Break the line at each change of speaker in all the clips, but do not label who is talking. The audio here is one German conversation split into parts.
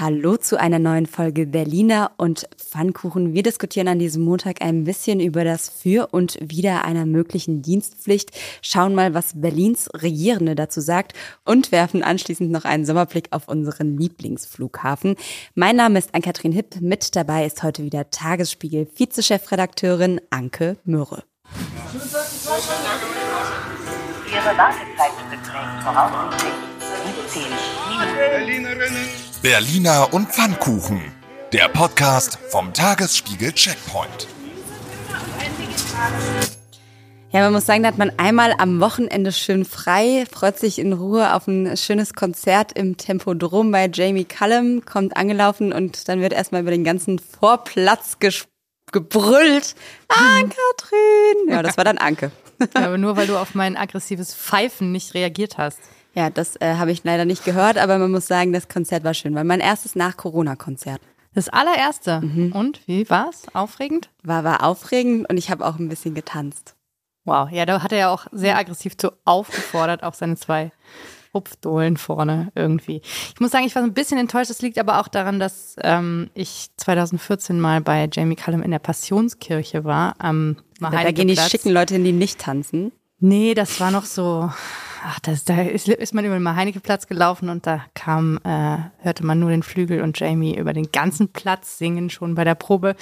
Hallo zu einer neuen Folge Berliner und Pfannkuchen. Wir diskutieren an diesem Montag ein bisschen über das Für und Wider einer möglichen Dienstpflicht, schauen mal, was Berlins Regierende dazu sagt und werfen anschließend noch einen Sommerblick auf unseren Lieblingsflughafen. Mein Name ist Ann-Kathrin Hipp. Mit dabei ist heute wieder Tagesspiegel Vizechefredakteurin Anke Mürre.
Ihre Wartezeit beträgt voraussichtlich 17 Minuten.
Berlinerinnen
Berliner und Pfannkuchen. Der Podcast vom Tagesspiegel Checkpoint.
Ja, man muss sagen, da hat man einmal am Wochenende schön frei, freut sich in Ruhe auf ein schönes Konzert im Tempodrom bei Jamie Cullum, kommt angelaufen und dann wird erstmal über den ganzen Vorplatz ges gebrüllt. Ann-Kathrin! Ja, das war dann Anke.
Ja, aber nur weil du auf mein aggressives Pfeifen nicht reagiert hast.
Ja, das äh, habe ich leider nicht gehört, aber man muss sagen, das Konzert war schön, weil mein erstes Nach-Corona-Konzert.
Das allererste. Und wie war's? Aufregend?
War, war aufregend und ich habe auch ein bisschen getanzt.
Wow. Ja, da hat er ja auch sehr aggressiv zu aufgefordert, auch seine zwei Rupfdohlen vorne irgendwie. Ich muss sagen, ich war so ein bisschen enttäuscht. Das liegt aber auch daran, dass ähm, ich 2014 mal bei Jamie Cullum in der Passionskirche war. Am
Da, da gehen die schicken Leute hin, die nicht tanzen.
Nee, das war noch so. Ach, das, da ist, ist man über den Maheineke-Platz gelaufen und da kam, äh, hörte man nur den Flügel und Jamie über den ganzen Platz singen, schon bei der Probe.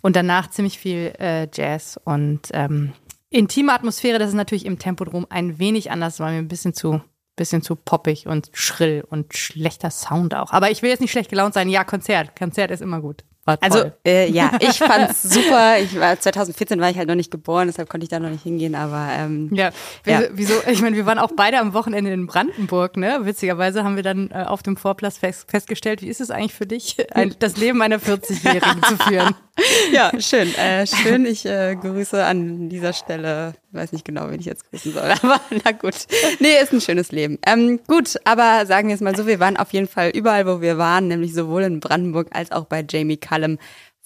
Und danach ziemlich viel äh, Jazz und ähm, intime Atmosphäre. Das ist natürlich im Tempodrom ein wenig anders, war mir ein bisschen zu, bisschen zu poppig und schrill und schlechter Sound auch. Aber ich will jetzt nicht schlecht gelaunt sein. Ja, Konzert. Konzert ist immer gut.
Also äh, ja, ich fand's super. Ich war 2014 war ich halt noch nicht geboren, deshalb konnte ich da noch nicht hingehen. Aber ähm,
Ja,
Ja.
wieso, wieso ich meine, wir waren auch beide am Wochenende in Brandenburg, ne? Witzigerweise haben wir dann äh, auf dem Vorplatz fest, festgestellt, wie ist es eigentlich für dich, ein, das Leben einer 40-Jährigen zu führen?
ja, schön, äh, schön. Ich äh, grüße an dieser Stelle. Weiß nicht genau, wen ich jetzt grüßen soll, aber na gut. Nee, ist ein schönes Leben. Ähm, gut, aber sagen wir es mal so, wir waren auf jeden Fall überall, wo wir waren, nämlich sowohl in Brandenburg als auch bei Jamie Cullum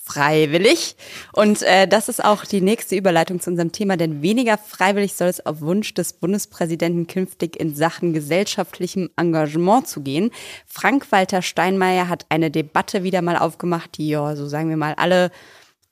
freiwillig. Und äh, das ist auch die nächste Überleitung zu unserem Thema, denn weniger freiwillig soll es auf Wunsch des Bundespräsidenten künftig in Sachen gesellschaftlichem Engagement zu gehen. Frank-Walter Steinmeier hat eine Debatte wieder mal aufgemacht, die ja, so sagen wir mal, alle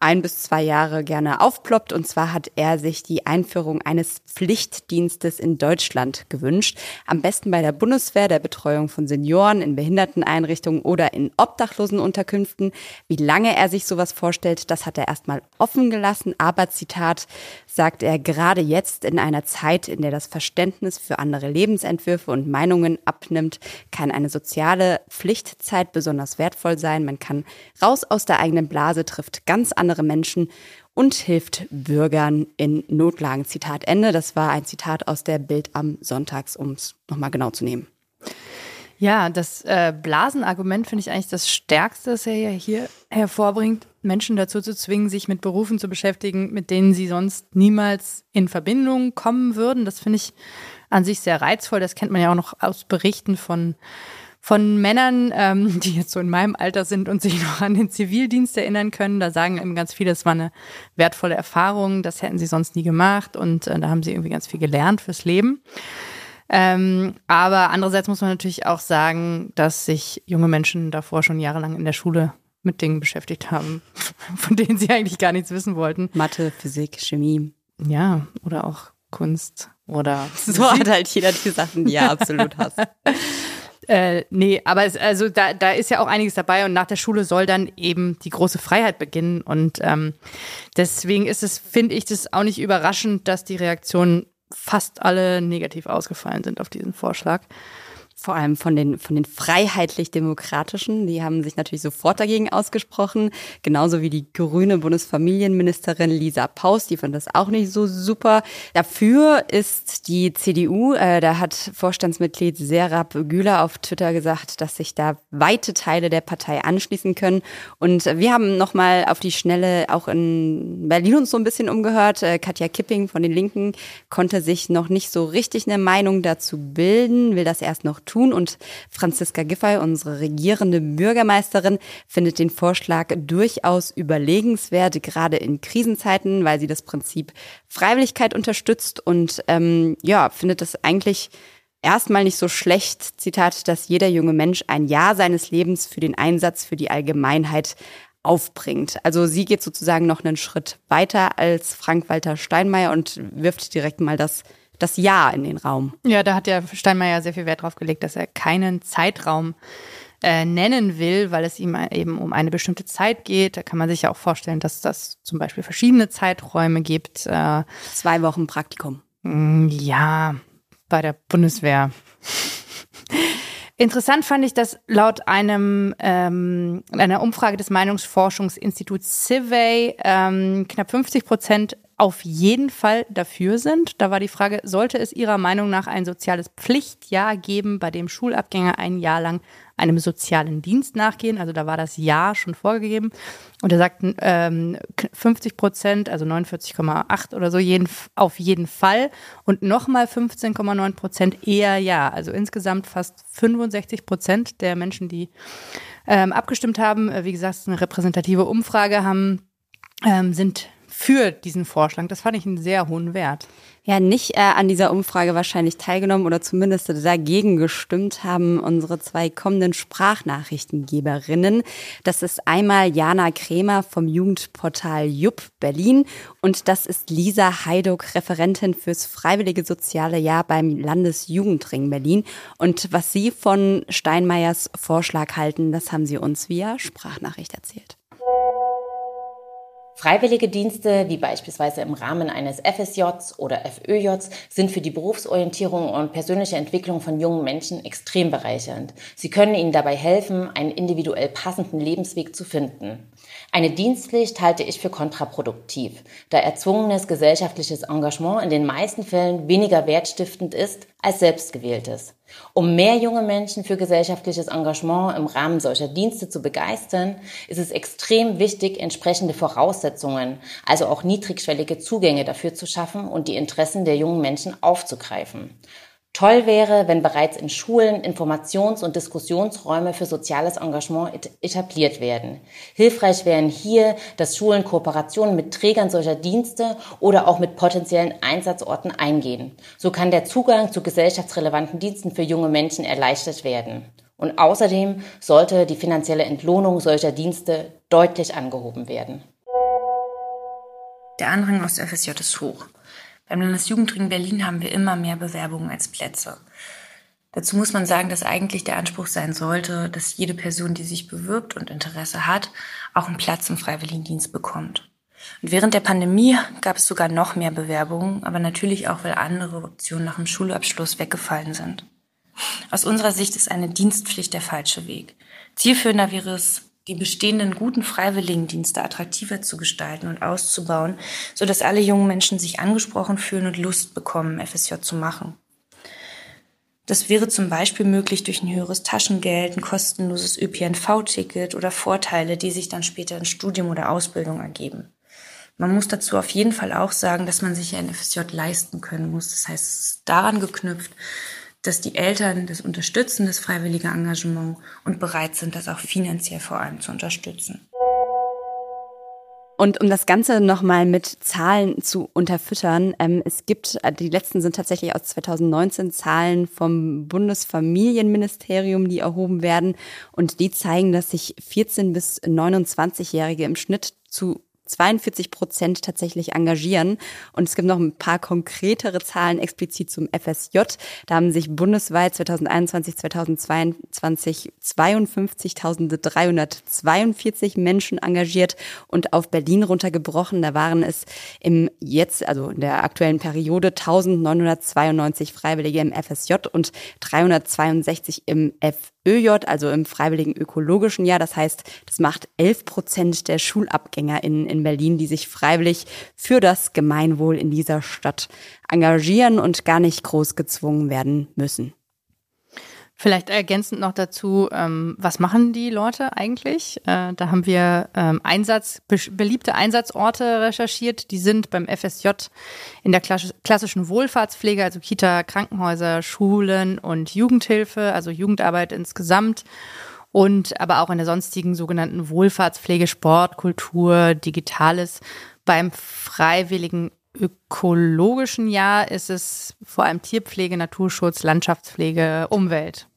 ein bis zwei Jahre gerne aufploppt. Und zwar hat er sich die Einführung eines Pflichtdienstes in Deutschland gewünscht. Am besten bei der Bundeswehr, der Betreuung von Senioren in Behinderteneinrichtungen oder in Obdachlosenunterkünften. Wie lange er sich sowas vorstellt, das hat er erstmal offen gelassen. Aber Zitat sagt er, gerade jetzt in einer Zeit, in der das Verständnis für andere Lebensentwürfe und Meinungen abnimmt, kann eine soziale Pflichtzeit besonders wertvoll sein. Man kann raus aus der eigenen Blase, trifft ganz andere Menschen und hilft Bürgern in Notlagen. Zitat Ende. Das war ein Zitat aus der Bild am Sonntags, um es nochmal genau zu nehmen.
Ja, das äh, Blasenargument finde ich eigentlich das Stärkste, das er ja hier hervorbringt, Menschen dazu zu zwingen, sich mit Berufen zu beschäftigen, mit denen sie sonst niemals in Verbindung kommen würden. Das finde ich an sich sehr reizvoll. Das kennt man ja auch noch aus Berichten von von Männern, ähm, die jetzt so in meinem Alter sind und sich noch an den Zivildienst erinnern können. Da sagen eben ganz viele, es war eine wertvolle Erfahrung, das hätten sie sonst nie gemacht und äh, da haben sie irgendwie ganz viel gelernt fürs Leben. Ähm, aber andererseits muss man natürlich auch sagen, dass sich junge Menschen davor schon jahrelang in der Schule mit Dingen beschäftigt haben, von denen sie eigentlich gar nichts wissen wollten.
Mathe, Physik, Chemie.
Ja, oder auch Kunst oder
So hat halt jeder die Sachen, die er absolut hasst.
Äh, nee, aber es, also da, da ist ja auch einiges dabei und nach der Schule soll dann eben die große Freiheit beginnen und ähm, deswegen ist es, finde ich, das auch nicht überraschend, dass die Reaktionen fast alle negativ ausgefallen sind auf diesen Vorschlag.
Vor allem von den, von den freiheitlich-demokratischen. Die haben sich natürlich sofort dagegen ausgesprochen. Genauso wie die grüne Bundesfamilienministerin Lisa Paus. Die fand das auch nicht so super. Dafür ist die CDU, äh, da hat Vorstandsmitglied Serap Güler auf Twitter gesagt, dass sich da weite Teile der Partei anschließen können. Und wir haben nochmal auf die Schnelle auch in Berlin uns so ein bisschen umgehört. Äh, Katja Kipping von den Linken konnte sich noch nicht so richtig eine Meinung dazu bilden, will das erst noch tun. Und Franziska Giffey, unsere regierende Bürgermeisterin, findet den Vorschlag durchaus überlegenswert, gerade in Krisenzeiten, weil sie das Prinzip Freiwilligkeit unterstützt und ähm, ja, findet das eigentlich erstmal nicht so schlecht, Zitat, dass jeder junge Mensch ein Jahr seines Lebens für den Einsatz für die Allgemeinheit aufbringt. Also sie geht sozusagen noch einen Schritt weiter als Frank-Walter Steinmeier und wirft direkt mal das, das Ja in den Raum.
Ja, da hat ja Steinmeier sehr viel Wert drauf gelegt, dass er keinen Zeitraum äh, nennen will, weil es ihm eben um eine bestimmte Zeit geht. Da kann man sich ja auch vorstellen, dass das zum Beispiel verschiedene Zeiträume gibt. Äh,
Zwei Wochen Praktikum.
Mm, ja, bei der Bundeswehr. Interessant fand ich, dass laut einem ähm, einer Umfrage des Meinungsforschungsinstituts Civey ähm, knapp 50 Prozent auf jeden Fall dafür sind. Da war die Frage, sollte es Ihrer Meinung nach ein soziales Pflichtjahr geben, bei dem Schulabgänger ein Jahr lang einem sozialen Dienst nachgehen? Also da war das Jahr schon vorgegeben. Und da sagten ähm, 50 Prozent, also 49,8 oder so, jeden, auf jeden Fall. Und nochmal 15,9 Prozent eher ja. Also insgesamt fast 65 Prozent der Menschen, die ähm, abgestimmt haben, äh, wie gesagt, eine repräsentative Umfrage haben, ähm, sind für diesen Vorschlag. Das fand ich einen sehr hohen Wert.
Ja, nicht äh, an dieser Umfrage wahrscheinlich teilgenommen oder zumindest dagegen gestimmt haben unsere zwei kommenden Sprachnachrichtengeberinnen. Das ist einmal Jana Kremer vom Jugendportal Jupp Berlin und das ist Lisa Heiduck, Referentin fürs Freiwillige Soziale Jahr beim Landesjugendring Berlin. Und was Sie von Steinmeiers Vorschlag halten, das haben Sie uns via Sprachnachricht erzählt.
Freiwillige Dienste, wie beispielsweise im Rahmen eines FSJs oder FÖJs, sind für die Berufsorientierung und persönliche Entwicklung von jungen Menschen extrem bereichernd. Sie können ihnen dabei helfen, einen individuell passenden Lebensweg zu finden. Eine Dienstpflicht halte ich für kontraproduktiv, da erzwungenes gesellschaftliches Engagement in den meisten Fällen weniger wertstiftend ist als selbstgewähltes. Um mehr junge Menschen für gesellschaftliches Engagement im Rahmen solcher Dienste zu begeistern, ist es extrem wichtig, entsprechende Voraussetzungen, also auch niedrigschwellige Zugänge dafür zu schaffen und die Interessen der jungen Menschen aufzugreifen. Toll wäre, wenn bereits in Schulen Informations- und Diskussionsräume für soziales Engagement etabliert werden. Hilfreich wären hier, dass Schulen Kooperationen mit Trägern solcher Dienste oder auch mit potenziellen Einsatzorten eingehen. So kann der Zugang zu gesellschaftsrelevanten Diensten für junge Menschen erleichtert werden. Und außerdem sollte die finanzielle Entlohnung solcher Dienste deutlich angehoben werden.
Der Andrang aus der FSJ ist hoch. Beim Landesjugendring Berlin haben wir immer mehr Bewerbungen als Plätze. Dazu muss man sagen, dass eigentlich der Anspruch sein sollte, dass jede Person, die sich bewirbt und Interesse hat, auch einen Platz im Freiwilligendienst bekommt. Und während der Pandemie gab es sogar noch mehr Bewerbungen, aber natürlich auch, weil andere Optionen nach dem Schulabschluss weggefallen sind. Aus unserer Sicht ist eine Dienstpflicht der falsche Weg. Zielführender wäre es, die bestehenden guten Freiwilligendienste attraktiver zu gestalten und auszubauen, so dass alle jungen Menschen sich angesprochen fühlen und Lust bekommen, FSJ zu machen. Das wäre zum Beispiel möglich durch ein höheres Taschengeld, ein kostenloses ÖPNV-Ticket oder Vorteile, die sich dann später in Studium oder Ausbildung ergeben. Man muss dazu auf jeden Fall auch sagen, dass man sich ein FSJ leisten können muss. Das heißt, es ist daran geknüpft, dass die Eltern das unterstützen, das freiwillige Engagement und bereit sind, das auch finanziell vor allem zu unterstützen.
Und um das Ganze nochmal mit Zahlen zu unterfüttern, ähm, es gibt, äh, die letzten sind tatsächlich aus 2019 Zahlen vom Bundesfamilienministerium, die erhoben werden. Und die zeigen, dass sich 14- bis 29-Jährige im Schnitt zu 42 Prozent tatsächlich engagieren. Und es gibt noch ein paar konkretere Zahlen explizit zum FSJ. Da haben sich bundesweit 2021, 2022 52.342 Menschen engagiert und auf Berlin runtergebrochen. Da waren es im jetzt, also in der aktuellen Periode 1992 Freiwillige im FSJ und 362 im FSJ. ÖJ, also im freiwilligen ökologischen Jahr. Das heißt, das macht 11 Prozent der Schulabgänger in, in Berlin, die sich freiwillig für das Gemeinwohl in dieser Stadt engagieren und gar nicht groß gezwungen werden müssen.
Vielleicht ergänzend noch dazu, ähm, was machen die Leute eigentlich? Äh, da haben wir ähm, Einsatz, be beliebte Einsatzorte recherchiert. Die sind beim FSJ in der klassischen Wohlfahrtspflege, also Kita, Krankenhäuser, Schulen und Jugendhilfe, also Jugendarbeit insgesamt. Und aber auch in der sonstigen sogenannten Wohlfahrtspflege, Sport, Kultur, Digitales beim freiwilligen ökologischen Jahr ist es vor allem Tierpflege, Naturschutz, Landschaftspflege, Umwelt.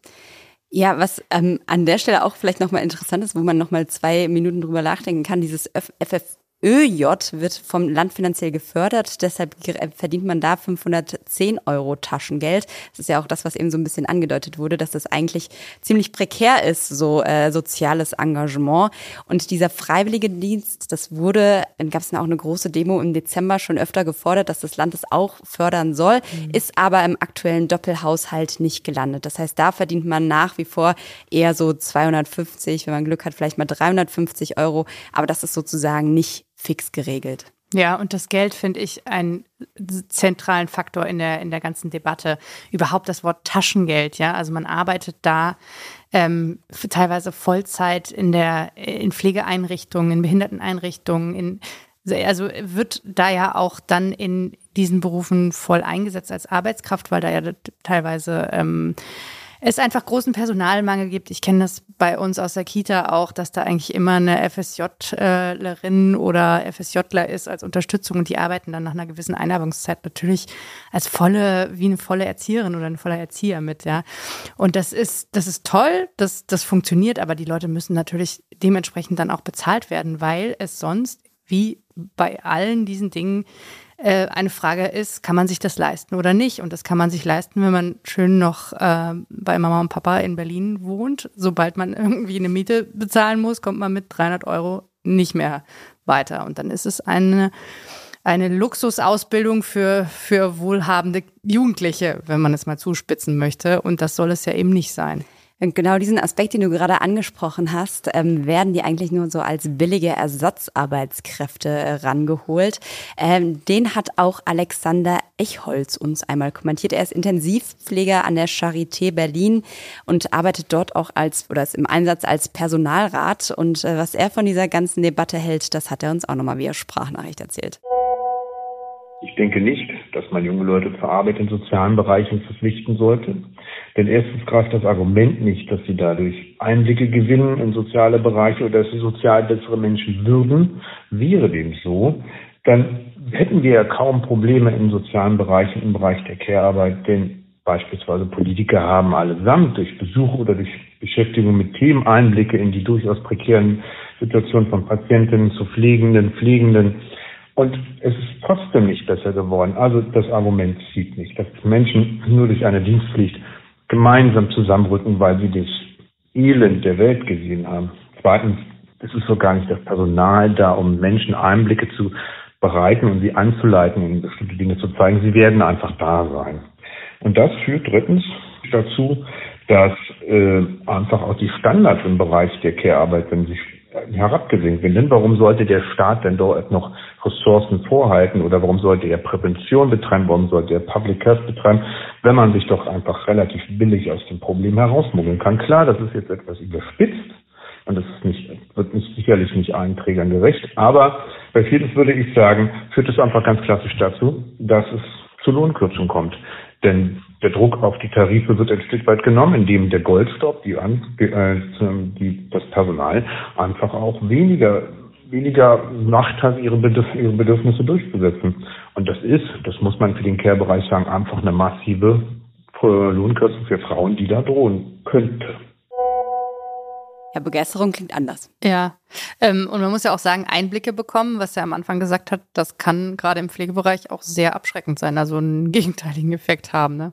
Ja, was ähm, an der Stelle auch vielleicht nochmal interessant ist, wo man nochmal zwei Minuten drüber nachdenken kann, dieses FF ÖJ wird vom Land finanziell gefördert, deshalb verdient man da 510 Euro Taschengeld. Das ist ja auch das, was eben so ein bisschen angedeutet wurde, dass das eigentlich ziemlich prekär ist, so äh, soziales Engagement. Und dieser freiwillige Dienst, das wurde, dann gab es auch eine große Demo im Dezember schon öfter gefordert, dass das Land es auch fördern soll, mhm. ist aber im aktuellen Doppelhaushalt nicht gelandet. Das heißt, da verdient man nach wie vor eher so 250, wenn man Glück hat, vielleicht mal 350 Euro, aber das ist sozusagen nicht fix geregelt.
Ja, und das Geld finde ich einen zentralen Faktor in der, in der ganzen Debatte. Überhaupt das Wort Taschengeld, ja. Also man arbeitet da ähm, teilweise Vollzeit in der, in Pflegeeinrichtungen, in Behinderteneinrichtungen, in, also wird da ja auch dann in diesen Berufen voll eingesetzt als Arbeitskraft, weil da ja teilweise ähm, es einfach großen Personalmangel gibt. Ich kenne das bei uns aus der Kita auch, dass da eigentlich immer eine FSJlerin oder FSJler ist als Unterstützung und die arbeiten dann nach einer gewissen Einarbeitungszeit natürlich als volle, wie eine volle Erzieherin oder ein voller Erzieher mit, ja. Und das ist, das ist toll, das, das funktioniert, aber die Leute müssen natürlich dementsprechend dann auch bezahlt werden, weil es sonst, wie bei allen diesen Dingen, äh, eine Frage ist, kann man sich das leisten oder nicht? Und das kann man sich leisten, wenn man schön noch äh, bei Mama und Papa in Berlin wohnt. Sobald man irgendwie eine Miete bezahlen muss, kommt man mit 300 Euro nicht mehr weiter. Und dann ist es eine, eine Luxusausbildung für, für wohlhabende Jugendliche, wenn man es mal zuspitzen möchte. Und das soll es ja eben nicht sein.
Genau diesen Aspekt, den du gerade angesprochen hast, ähm, werden die eigentlich nur so als billige Ersatzarbeitskräfte äh, rangeholt. Ähm, den hat auch Alexander Echholz uns einmal kommentiert. Er ist Intensivpfleger an der Charité Berlin und arbeitet dort auch als oder ist im Einsatz als Personalrat. Und äh, was er von dieser ganzen Debatte hält, das hat er uns auch nochmal via Sprachnachricht erzählt.
Ich denke nicht, dass man junge Leute zur Arbeit in sozialen Bereichen verpflichten sollte. Denn erstens greift das Argument nicht, dass sie dadurch Einblicke gewinnen in soziale Bereiche oder dass sie sozial bessere Menschen würden. Wäre dem so, dann hätten wir ja kaum Probleme in sozialen Bereichen im Bereich der Care-Arbeit, denn beispielsweise Politiker haben allesamt durch Besuche oder durch Beschäftigung mit Themen Einblicke in die durchaus prekären Situationen von Patientinnen zu Pflegenden, Pflegenden. Und es ist trotzdem nicht besser geworden. Also das Argument zieht nicht, dass Menschen nur durch eine Dienstpflicht gemeinsam zusammenrücken, weil sie das Elend der Welt gesehen haben. Zweitens, es ist so gar nicht das Personal da, um Menschen Einblicke zu bereiten und sie anzuleiten, in bestimmte Dinge zu zeigen. Sie werden einfach da sein. Und das führt drittens dazu, dass äh, einfach auch die Standards im Bereich der Care-Arbeit, wenn sich herabgesenkt werden. Warum sollte der Staat denn dort noch Ressourcen vorhalten oder warum sollte er Prävention betreiben, warum sollte er Public Health betreiben, wenn man sich doch einfach relativ billig aus dem Problem herausmogeln kann. Klar, das ist jetzt etwas überspitzt und das ist nicht, wird nicht, sicherlich nicht allen Trägern gerecht, aber bei vieles würde ich sagen, führt es einfach ganz klassisch dazu, dass es zu Lohnkürzungen kommt. Denn der Druck auf die Tarife wird ein Stück weit genommen, indem der Goldstopp, die, äh, die, das Personal einfach auch weniger weniger Macht hat, ihre, Bedürf ihre Bedürfnisse durchzusetzen. Und das ist, das muss man für den Care-Bereich sagen, einfach eine massive Lohnkürzung für Frauen, die da drohen könnte.
Ja, Begeisterung klingt anders.
Ja, ähm, und man muss ja auch sagen, Einblicke bekommen, was er am Anfang gesagt hat, das kann gerade im Pflegebereich auch sehr abschreckend sein, also einen gegenteiligen Effekt haben. Ne?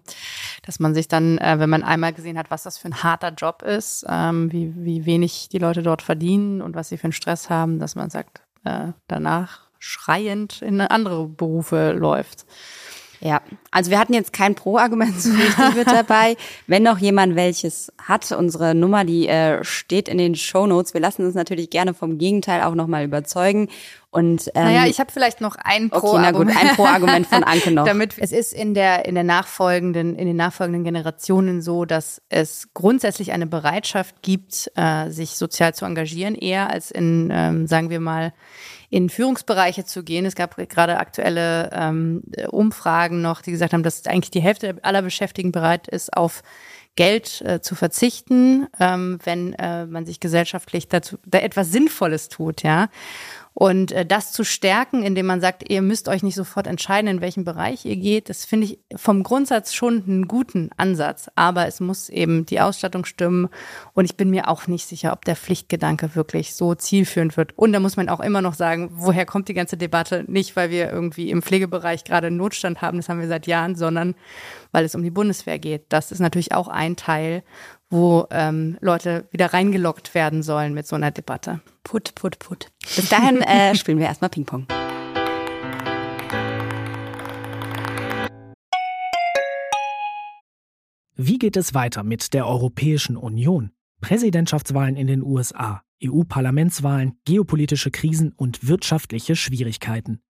Dass man sich dann, äh, wenn man einmal gesehen hat, was das für ein harter Job ist, ähm, wie, wie wenig die Leute dort verdienen und was sie für einen Stress haben, dass man sagt, äh, danach schreiend in andere Berufe läuft.
Ja, also wir hatten jetzt kein Pro-Argument so richtig mit dabei. Wenn noch jemand welches hat, unsere Nummer, die äh, steht in den Show Notes. Wir lassen uns natürlich gerne vom Gegenteil auch nochmal überzeugen. Und,
ähm, naja, ich habe vielleicht noch ein
Pro-Argument. Okay, na gut, ein Pro-Argument von Anke noch.
Damit es ist in der in der nachfolgenden in den nachfolgenden Generationen so, dass es grundsätzlich eine Bereitschaft gibt, äh, sich sozial zu engagieren, eher als in ähm, sagen wir mal in Führungsbereiche zu gehen. Es gab gerade aktuelle ähm, Umfragen noch, die gesagt haben, dass eigentlich die Hälfte aller Beschäftigten bereit ist, auf Geld äh, zu verzichten, ähm, wenn äh, man sich gesellschaftlich dazu da etwas Sinnvolles tut, ja. Und äh, das zu stärken, indem man sagt, ihr müsst euch nicht sofort entscheiden, in welchem Bereich ihr geht, das finde ich vom Grundsatz schon einen guten Ansatz. Aber es muss eben die Ausstattung stimmen. Und ich bin mir auch nicht sicher, ob der Pflichtgedanke wirklich so zielführend wird. Und da muss man auch immer noch sagen, woher kommt die ganze Debatte? Nicht, weil wir irgendwie im Pflegebereich gerade einen Notstand haben, das haben wir seit Jahren, sondern weil es um die Bundeswehr geht. Das ist natürlich auch ein Teil, wo ähm, Leute wieder reingelockt werden sollen mit so einer Debatte.
Put, put, put. Bis dahin äh, spielen wir erstmal Ping-Pong.
Wie geht es weiter mit der Europäischen Union? Präsidentschaftswahlen in den USA, EU-Parlamentswahlen, geopolitische Krisen und wirtschaftliche Schwierigkeiten.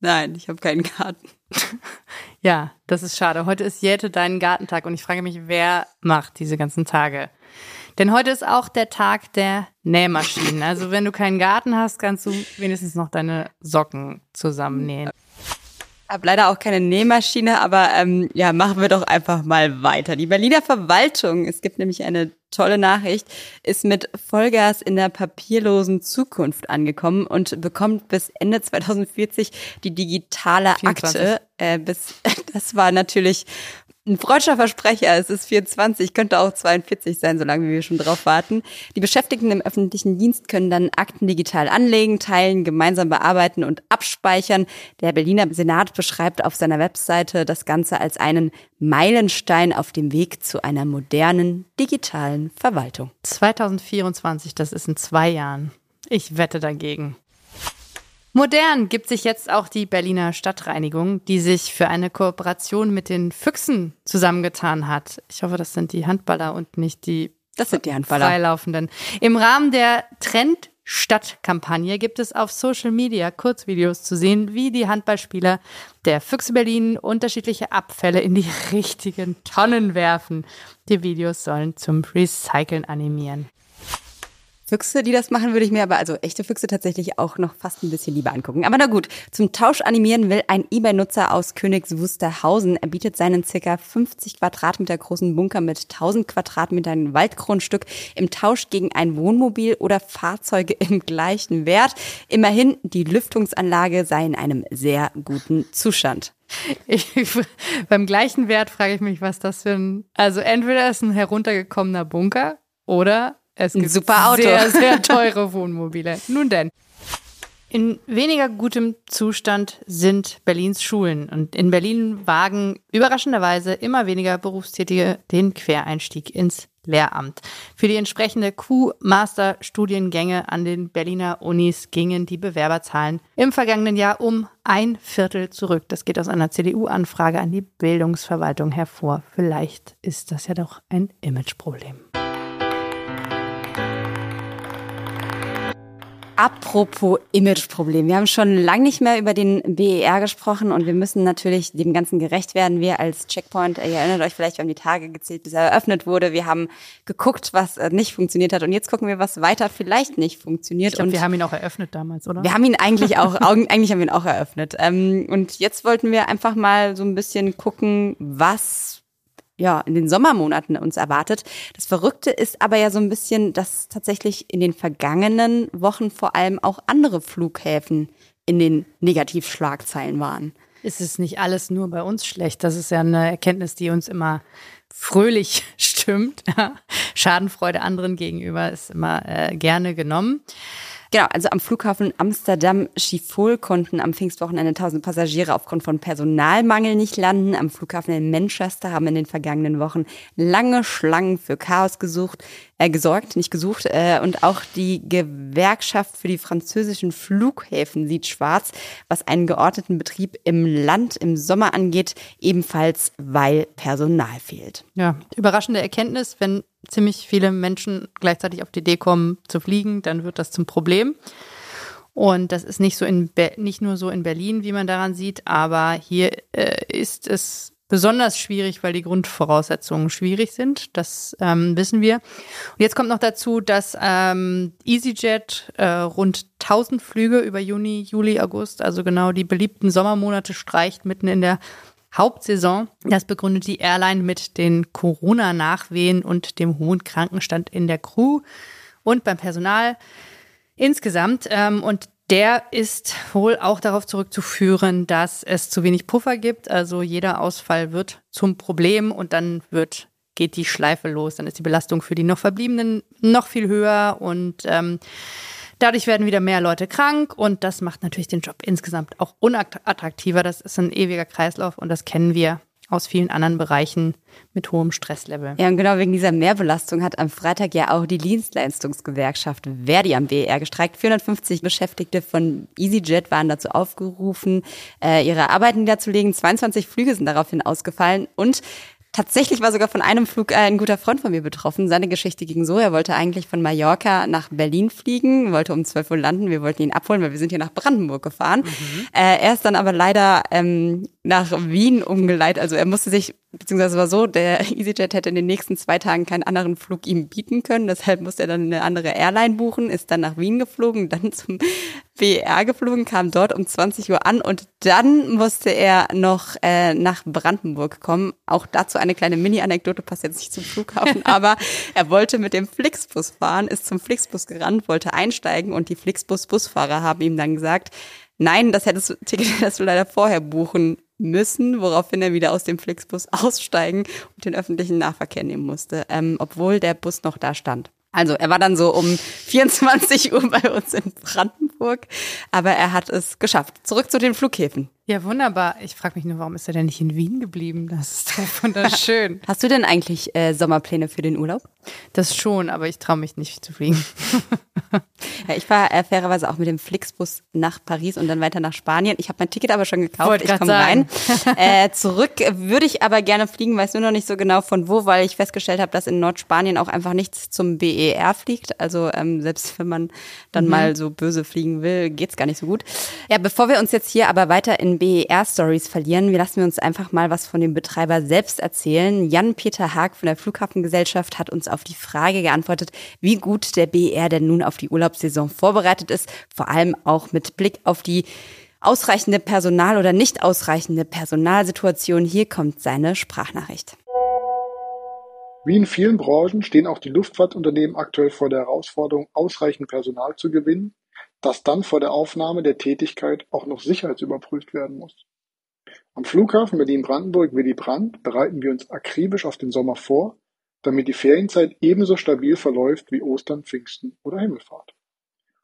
Nein, ich habe keinen Garten.
Ja, das ist schade. Heute ist Jäte dein Gartentag und ich frage mich, wer macht diese ganzen Tage? Denn heute ist auch der Tag der Nähmaschinen. Also wenn du keinen Garten hast, kannst du wenigstens noch deine Socken zusammennähen
habe leider auch keine Nähmaschine, aber ähm, ja, machen wir doch einfach mal weiter. Die Berliner Verwaltung, es gibt nämlich eine tolle Nachricht, ist mit Vollgas in der papierlosen Zukunft angekommen und bekommt bis Ende 2040 die digitale 24. Akte. Äh, bis, das war natürlich ein freudscher Versprecher, es ist 24, könnte auch 42 sein, solange wir schon drauf warten. Die Beschäftigten im öffentlichen Dienst können dann Akten digital anlegen, teilen, gemeinsam bearbeiten und abspeichern. Der Berliner Senat beschreibt auf seiner Webseite das Ganze als einen Meilenstein auf dem Weg zu einer modernen digitalen Verwaltung.
2024, das ist in zwei Jahren. Ich wette dagegen. Modern gibt sich jetzt auch die Berliner Stadtreinigung, die sich für eine Kooperation mit den Füchsen zusammengetan hat. Ich hoffe, das sind die Handballer und nicht die
das sind die Handballer.
Freilaufenden. Im Rahmen der Trend Stadtkampagne gibt es auf Social Media Kurzvideos zu sehen, wie die Handballspieler der Füchse Berlin unterschiedliche Abfälle in die richtigen Tonnen werfen. Die Videos sollen zum Recyceln animieren.
Füchse, die das machen, würde ich mir aber, also echte Füchse tatsächlich auch noch fast ein bisschen lieber angucken. Aber na gut, zum Tausch animieren will ein Ebay-Nutzer aus Königs Wusterhausen. Er bietet seinen circa 50 Quadratmeter großen Bunker mit 1000 Quadratmetern Waldgrundstück im Tausch gegen ein Wohnmobil oder Fahrzeuge im gleichen Wert. Immerhin, die Lüftungsanlage sei in einem sehr guten Zustand.
Ich, beim gleichen Wert frage ich mich, was das für ein, also entweder ist ein heruntergekommener Bunker oder es gibt
super Auto.
sehr, sehr teure Wohnmobile. Nun denn. In weniger gutem Zustand sind Berlins Schulen. Und in Berlin wagen überraschenderweise immer weniger Berufstätige den Quereinstieg ins Lehramt. Für die entsprechende Q-Master-Studiengänge an den Berliner Unis gingen die Bewerberzahlen im vergangenen Jahr um ein Viertel zurück. Das geht aus einer CDU-Anfrage an die Bildungsverwaltung hervor. Vielleicht ist das ja doch ein Imageproblem.
Apropos Imageproblem. Wir haben schon lange nicht mehr über den BER gesprochen und wir müssen natürlich dem Ganzen gerecht werden. Wir als Checkpoint, ihr erinnert euch vielleicht, wir haben die Tage gezählt, bis er eröffnet wurde. Wir haben geguckt, was äh, nicht funktioniert hat und jetzt gucken wir, was weiter vielleicht nicht funktioniert.
Ich glaub, und wir haben ihn auch eröffnet damals, oder?
Wir haben ihn eigentlich auch, eigentlich haben wir ihn auch eröffnet. Ähm, und jetzt wollten wir einfach mal so ein bisschen gucken, was ja, in den Sommermonaten uns erwartet. Das Verrückte ist aber ja so ein bisschen, dass tatsächlich in den vergangenen Wochen vor allem auch andere Flughäfen in den Negativschlagzeilen waren.
Ist es nicht alles nur bei uns schlecht? Das ist ja eine Erkenntnis, die uns immer fröhlich stimmt. Schadenfreude anderen gegenüber ist immer äh, gerne genommen.
Genau, also am Flughafen Amsterdam Schiphol konnten am Pfingstwochenende 1000 Passagiere aufgrund von Personalmangel nicht landen. Am Flughafen in Manchester haben in den vergangenen Wochen lange Schlangen für Chaos gesucht. Äh, gesorgt, nicht gesucht. Äh, und auch die Gewerkschaft für die französischen Flughäfen sieht schwarz, was einen geordneten Betrieb im Land im Sommer angeht, ebenfalls weil Personal fehlt.
Ja, überraschende Erkenntnis, wenn ziemlich viele Menschen gleichzeitig auf die Idee kommen zu fliegen, dann wird das zum Problem. Und das ist nicht so in nicht nur so in Berlin, wie man daran sieht, aber hier äh, ist es besonders schwierig, weil die Grundvoraussetzungen schwierig sind. Das ähm, wissen wir. Und jetzt kommt noch dazu, dass ähm, EasyJet äh, rund 1000 Flüge über Juni, Juli, August, also genau die beliebten Sommermonate streicht mitten in der Hauptsaison. Das begründet die Airline mit den Corona-Nachwehen und dem hohen Krankenstand in der Crew und beim Personal insgesamt. Ähm, und der ist wohl auch darauf zurückzuführen, dass es zu wenig Puffer gibt. Also jeder Ausfall wird zum Problem und dann wird geht die Schleife los. Dann ist die Belastung für die noch Verbliebenen noch viel höher und ähm, dadurch werden wieder mehr Leute krank und das macht natürlich den Job insgesamt auch unattraktiver. Das ist ein ewiger Kreislauf und das kennen wir aus vielen anderen Bereichen mit hohem Stresslevel.
Ja, und genau wegen dieser Mehrbelastung hat am Freitag ja auch die Dienstleistungsgewerkschaft Verdi am BER gestreikt. 450 Beschäftigte von EasyJet waren dazu aufgerufen, äh, ihre Arbeiten niederzulegen. 22 Flüge sind daraufhin ausgefallen und Tatsächlich war sogar von einem Flug äh, ein guter Freund von mir betroffen. Seine Geschichte ging so, er wollte eigentlich von Mallorca nach Berlin fliegen, wollte um 12 Uhr landen, wir wollten ihn abholen, weil wir sind hier nach Brandenburg gefahren. Mhm. Äh, er ist dann aber leider ähm, nach Wien umgeleitet, also er musste sich beziehungsweise war so, der EasyJet hätte in den nächsten zwei Tagen keinen anderen Flug ihm bieten können. Deshalb musste er dann eine andere Airline buchen, ist dann nach Wien geflogen, dann zum BER geflogen, kam dort um 20 Uhr an und dann musste er noch äh, nach Brandenburg kommen. Auch dazu eine kleine Mini-Anekdote, passt jetzt nicht zum Flughafen, aber er wollte mit dem Flixbus fahren, ist zum Flixbus gerannt, wollte einsteigen und die Flixbus-Busfahrer haben ihm dann gesagt, nein, das hättest du, Ticket hättest du leider vorher buchen müssen, woraufhin er wieder aus dem Flixbus aussteigen und den öffentlichen Nahverkehr nehmen musste, ähm, obwohl der Bus noch da stand. Also er war dann so um 24 Uhr bei uns in Brandenburg, aber er hat es geschafft. Zurück zu den Flughäfen.
Ja, wunderbar. Ich frage mich nur, warum ist er denn nicht in Wien geblieben? Das ist doch wunderschön.
Hast du denn eigentlich äh, Sommerpläne für den Urlaub?
Das schon, aber ich traue mich nicht zu fliegen.
ja, ich fahre äh, fairerweise auch mit dem Flixbus nach Paris und dann weiter nach Spanien. Ich habe mein Ticket aber schon gekauft.
Wollt
ich komme rein. äh, zurück würde ich aber gerne fliegen, weiß nur noch nicht so genau von wo, weil ich festgestellt habe, dass in Nordspanien auch einfach nichts zum BER fliegt. Also ähm, selbst wenn man dann mhm. mal so böse fliegen will, geht's gar nicht so gut. Ja, bevor wir uns jetzt hier aber weiter in BER-Stories verlieren. Lassen wir uns einfach mal was von dem Betreiber selbst erzählen. Jan-Peter Haag von der Flughafengesellschaft hat uns auf die Frage geantwortet, wie gut der BER denn nun auf die Urlaubssaison vorbereitet ist, vor allem auch mit Blick auf die ausreichende Personal- oder nicht ausreichende Personalsituation. Hier kommt seine Sprachnachricht.
Wie in vielen Branchen stehen auch die Luftfahrtunternehmen aktuell vor der Herausforderung, ausreichend Personal zu gewinnen das dann vor der Aufnahme der Tätigkeit auch noch sicherheitsüberprüft werden muss. Am Flughafen Berlin-Brandenburg-Willy Brandt bereiten wir uns akribisch auf den Sommer vor, damit die Ferienzeit ebenso stabil verläuft wie Ostern, Pfingsten oder Himmelfahrt.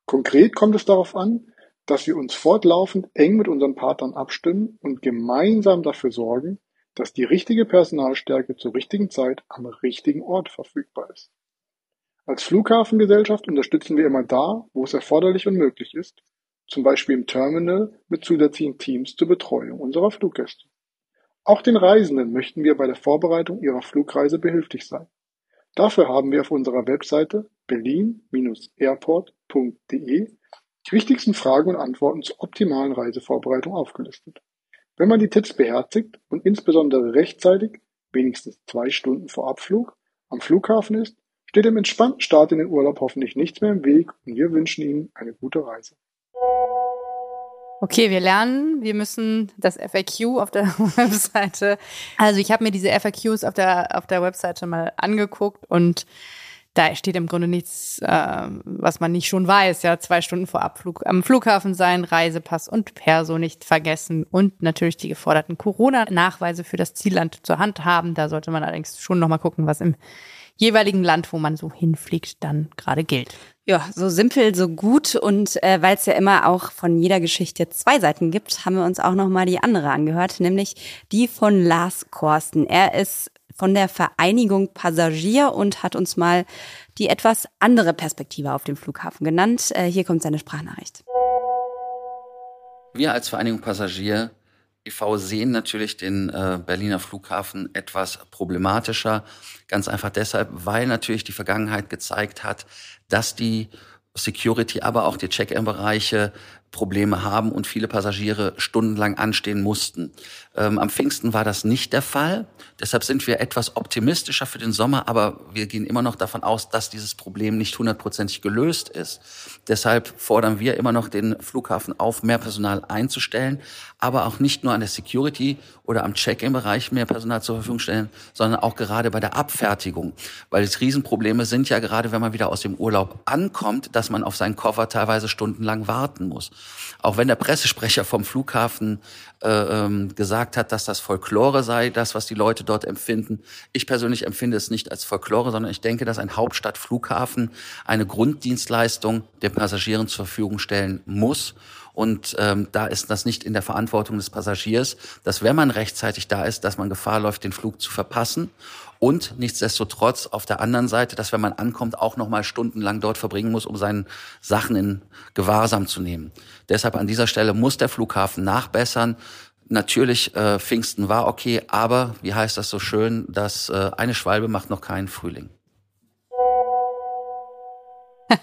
Konkret kommt es darauf an, dass wir uns fortlaufend eng mit unseren Partnern abstimmen und gemeinsam dafür sorgen, dass die richtige Personalstärke zur richtigen Zeit am richtigen Ort verfügbar ist. Als Flughafengesellschaft unterstützen wir immer da, wo es erforderlich und möglich ist, zum Beispiel im Terminal mit zusätzlichen Teams zur Betreuung unserer Fluggäste. Auch den Reisenden möchten wir bei der Vorbereitung ihrer Flugreise behilflich sein. Dafür haben wir auf unserer Webseite berlin-airport.de die wichtigsten Fragen und Antworten zur optimalen Reisevorbereitung aufgelistet. Wenn man die Tipps beherzigt und insbesondere rechtzeitig, wenigstens zwei Stunden vor Abflug, am Flughafen ist, steht dem entspannten Start in den Urlaub hoffentlich nichts mehr im Weg und wir wünschen Ihnen eine gute Reise.
Okay, wir lernen, wir müssen das FAQ auf der Webseite. Also ich habe mir diese FAQs auf der, auf der Webseite mal angeguckt und da steht im Grunde nichts, äh, was man nicht schon weiß. Ja, zwei Stunden vor Abflug am Flughafen sein, Reisepass und Perso nicht vergessen und natürlich die geforderten Corona-Nachweise für das Zielland zur Hand haben. Da sollte man allerdings schon nochmal gucken, was im jeweiligen Land, wo man so hinfliegt, dann gerade gilt.
Ja, so simpel, so gut und äh, weil es ja immer auch von jeder Geschichte zwei Seiten gibt, haben wir uns auch noch mal die andere angehört, nämlich die von Lars Korsten. Er ist von der Vereinigung Passagier und hat uns mal die etwas andere Perspektive auf dem Flughafen genannt. Äh, hier kommt seine Sprachnachricht.
Wir als Vereinigung Passagier e.V. sehen natürlich den äh, Berliner Flughafen etwas problematischer. Ganz einfach deshalb, weil natürlich die Vergangenheit gezeigt hat, dass die Security, aber auch die Check-in-Bereiche Probleme haben und viele Passagiere stundenlang anstehen mussten. Ähm, am Pfingsten war das nicht der Fall. Deshalb sind wir etwas optimistischer für den Sommer, aber wir gehen immer noch davon aus, dass dieses Problem nicht hundertprozentig gelöst ist. Deshalb fordern wir immer noch den Flughafen auf, mehr Personal einzustellen, aber auch nicht nur an der Security oder am Check-in-Bereich mehr Personal zur Verfügung stellen, sondern auch gerade bei der Abfertigung. Weil die Riesenprobleme sind ja gerade, wenn man wieder aus dem Urlaub ankommt, dass man auf seinen Koffer teilweise stundenlang warten muss. Auch wenn der Pressesprecher vom Flughafen äh, ähm, gesagt hat, dass das Folklore sei, das, was die Leute dort empfinden. Ich persönlich empfinde es nicht als Folklore, sondern ich denke, dass ein Hauptstadtflughafen eine Grunddienstleistung den Passagieren zur Verfügung stellen muss. Und ähm, da ist das nicht in der Verantwortung des Passagiers, dass wenn man rechtzeitig da ist, dass man Gefahr läuft, den Flug zu verpassen. Und nichtsdestotrotz auf der anderen Seite, dass wenn man ankommt, auch noch mal stundenlang dort verbringen muss, um seine Sachen in Gewahrsam zu nehmen. Deshalb an dieser Stelle muss der Flughafen nachbessern. Natürlich, äh, Pfingsten war okay, aber wie heißt das so schön, dass äh, eine Schwalbe macht noch keinen Frühling.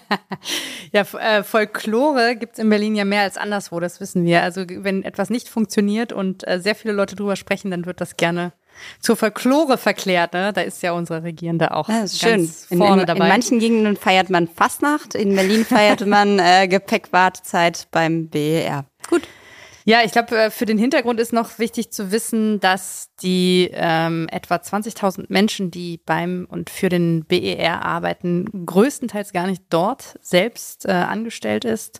ja, äh, Folklore gibt's in Berlin ja mehr als anderswo, das wissen wir. Also wenn etwas nicht funktioniert und äh, sehr viele Leute drüber sprechen, dann wird das gerne zur Folklore verklärt. Ne? Da ist ja unsere Regierende auch ja, schön. vorne
in, in,
dabei.
In manchen Gegenden feiert man Fastnacht, in Berlin feierte man äh, Gepäckwartezeit beim BER. Gut.
Ja, ich glaube, äh, für den Hintergrund ist noch wichtig zu wissen, dass die ähm, etwa 20.000 Menschen, die beim und für den BER arbeiten, größtenteils gar nicht dort selbst äh, angestellt ist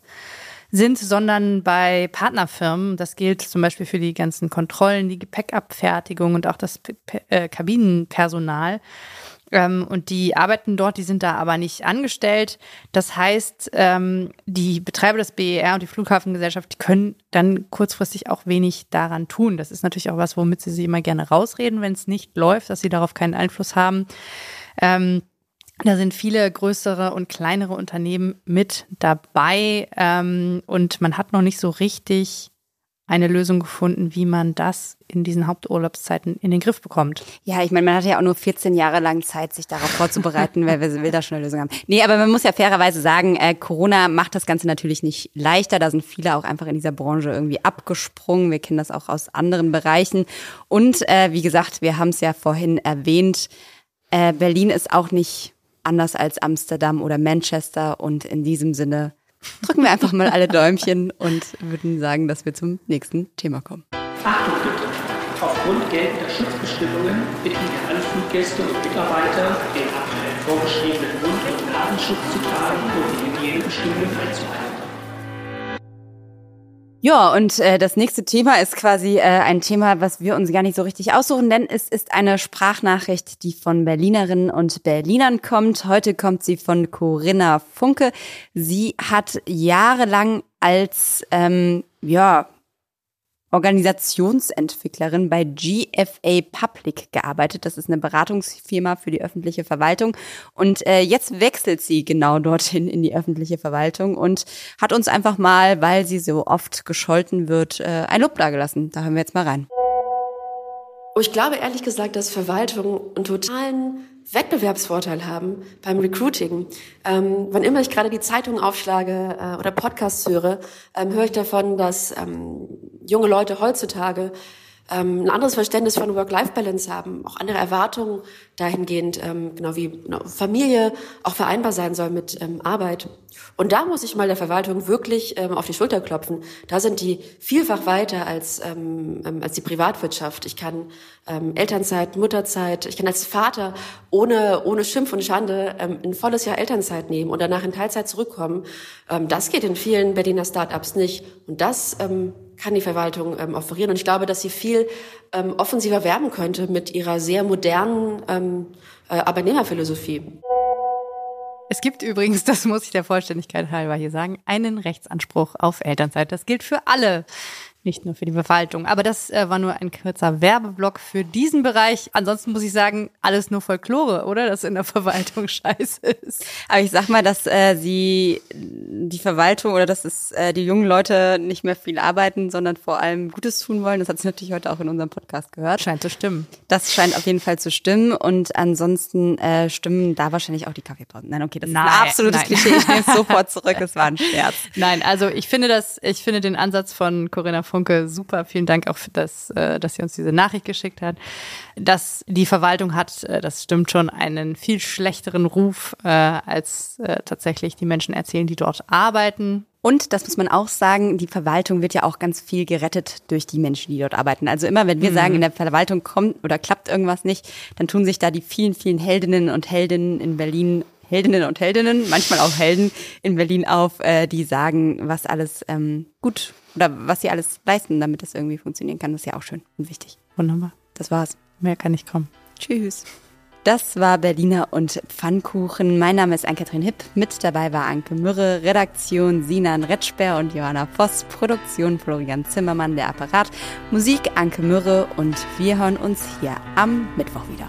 sind, sondern bei Partnerfirmen. Das gilt zum Beispiel für die ganzen Kontrollen, die Gepäckabfertigung und auch das äh, Kabinenpersonal. Ähm, und die arbeiten dort, die sind da aber nicht angestellt. Das heißt, ähm, die Betreiber des BER und die Flughafengesellschaft, die können dann kurzfristig auch wenig daran tun. Das ist natürlich auch was, womit sie sich immer gerne rausreden, wenn es nicht läuft, dass sie darauf keinen Einfluss haben. Ähm, da sind viele größere und kleinere Unternehmen mit dabei ähm, und man hat noch nicht so richtig eine Lösung gefunden, wie man das in diesen Haupturlaubszeiten in den Griff bekommt.
Ja, ich meine, man hatte ja auch nur 14 Jahre lang Zeit, sich darauf vorzubereiten, wer will da schon eine Lösung haben. Nee, aber man muss ja fairerweise sagen, äh, Corona macht das Ganze natürlich nicht leichter. Da sind viele auch einfach in dieser Branche irgendwie abgesprungen. Wir kennen das auch aus anderen Bereichen. Und äh, wie gesagt, wir haben es ja vorhin erwähnt, äh, Berlin ist auch nicht anders als Amsterdam oder Manchester. Und in diesem Sinne drücken wir einfach mal alle Däumchen und würden sagen, dass wir zum nächsten Thema kommen.
Achtung bitte! Aufgrund geltender Schutzbestimmungen bitten wir alle Fluggäste und Mitarbeiter, den aktuell vorgeschriebenen Mund- und Nasenschutz zu tragen und die Hygienebestimmungen einzuhalten.
Ja, und äh, das nächste Thema ist quasi äh, ein Thema, was wir uns gar nicht so richtig aussuchen, denn es ist eine Sprachnachricht, die von Berlinerinnen und Berlinern kommt. Heute kommt sie von Corinna Funke. Sie hat jahrelang als ähm, ja Organisationsentwicklerin bei GFA Public gearbeitet. Das ist eine Beratungsfirma für die öffentliche Verwaltung. Und äh, jetzt wechselt sie genau dorthin in die öffentliche Verwaltung und hat uns einfach mal, weil sie so oft gescholten wird, äh, ein Lob dagelassen. Da hören wir jetzt mal rein.
Oh, ich glaube ehrlich gesagt, dass Verwaltungen einen totalen Wettbewerbsvorteil haben beim Recruiting. Ähm, wann immer ich gerade die Zeitung aufschlage äh, oder Podcasts höre, ähm, höre ich davon, dass ähm, junge Leute heutzutage ähm, ein anderes Verständnis von Work-Life-Balance haben, auch andere Erwartungen dahingehend, ähm, genau wie genau, Familie auch vereinbar sein soll mit ähm, Arbeit. Und da muss ich mal der Verwaltung wirklich ähm, auf die Schulter klopfen. Da sind die vielfach weiter als, ähm, ähm, als die Privatwirtschaft. Ich kann ähm, Elternzeit, Mutterzeit, ich kann als Vater ohne, ohne Schimpf und Schande ähm, ein volles Jahr Elternzeit nehmen und danach in Teilzeit zurückkommen. Ähm, das geht in vielen Berliner Start-ups nicht. Und das ähm, kann die Verwaltung ähm, offerieren. Und ich glaube, dass sie viel ähm, offensiver werben könnte mit ihrer sehr modernen ähm, äh, Arbeitnehmerphilosophie.
Es gibt übrigens, das muss ich der Vollständigkeit halber hier sagen, einen Rechtsanspruch auf Elternzeit. Das gilt für alle nicht nur für die Verwaltung. Aber das äh, war nur ein kurzer Werbeblock für diesen Bereich. Ansonsten muss ich sagen, alles nur Folklore, oder? Dass in der Verwaltung scheiße ist.
Aber ich sag mal, dass äh, sie die Verwaltung oder dass es äh, die jungen Leute nicht mehr viel arbeiten, sondern vor allem Gutes tun wollen. Das hat sie natürlich heute auch in unserem Podcast gehört.
Scheint zu stimmen.
Das scheint auf jeden Fall zu stimmen. Und ansonsten äh, stimmen da wahrscheinlich auch die Kaffeepausen. Nein, okay, das
Nein,
ist ein absolutes
nein.
Klischee. Ich nehme es sofort zurück. Es war ein Scherz.
Nein, also ich finde das, ich finde den Ansatz von Corinna Funke super. Vielen Dank auch für das, äh, dass sie uns diese Nachricht geschickt hat. Dass die Verwaltung hat, äh, das stimmt schon, einen viel schlechteren Ruf, äh, als tatsächlich die Menschen erzählen, die dort arbeiten.
Und das muss man auch sagen, die Verwaltung wird ja auch ganz viel gerettet durch die Menschen, die dort arbeiten. Also immer, wenn wir
Mhm.
sagen, in der Verwaltung kommt oder klappt irgendwas nicht, dann tun sich da die vielen, vielen Heldinnen und Heldinnen in Berlin, Heldinnen und Heldinnen, manchmal auch Helden in Berlin auf, äh, die sagen, was alles ähm, gut oder was sie alles leisten, damit das irgendwie funktionieren kann. Das ist ja auch schön und wichtig.
Wunderbar.
Das war's.
Mehr kann nicht kommen.
Tschüss. Das war Berliner und Pfannkuchen. Mein Name ist Ann-Kathrin Hipp. Mit dabei war Anke Mürre, Redaktion Sinan Retschper und Johanna Voss, Produktion Florian Zimmermann, der Apparat, Musik Anke Mürre und wir hören uns hier am Mittwoch wieder.